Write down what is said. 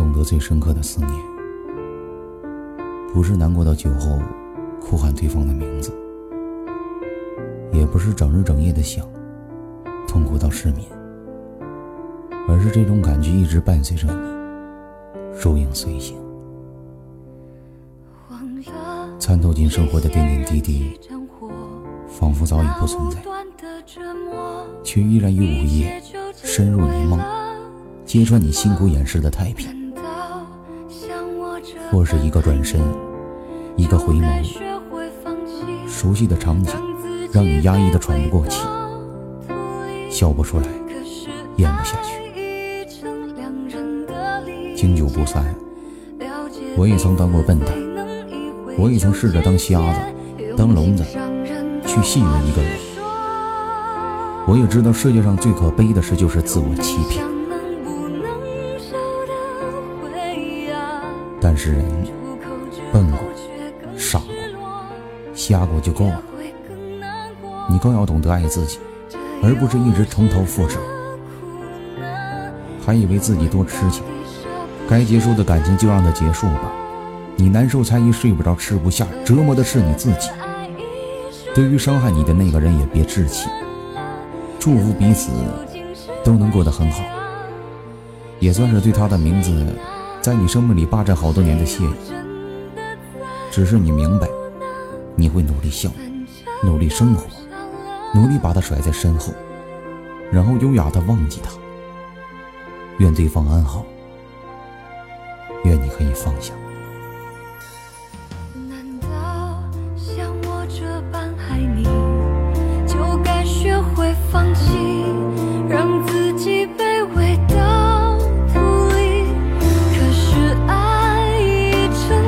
懂得最深刻的思念，不是难过到酒后哭喊对方的名字，也不是整日整夜的想，痛苦到失眠，而是这种感觉一直伴随着你，如影随形，参透进生活的点点滴滴，仿佛早已不存在，却依然于午夜深入你梦，揭穿你辛苦掩饰的太平。或是一个转身，一个回眸，熟悉的场景让你压抑的喘不过气，笑不出来，咽不下去。经久不散，我也曾当过笨蛋，我也曾试着当瞎子，当聋子，去信任一个人。我也知道世界上最可悲的事就是自我欺骗。但是人笨过、傻过、瞎过就够了。你更要懂得爱自己，而不是一直重头复始。还以为自己多痴情，该结束的感情就让它结束吧。你难受才一睡不着、吃不下，折磨的是你自己。对于伤害你的那个人也别置气，祝福彼此都能过得很好，也算是对他的名字。在你生命里霸占好多年的谢意，只是你明白，你会努力笑，努力生活，努力把他甩在身后，然后优雅的忘记他。愿对方安好，愿你可以放下。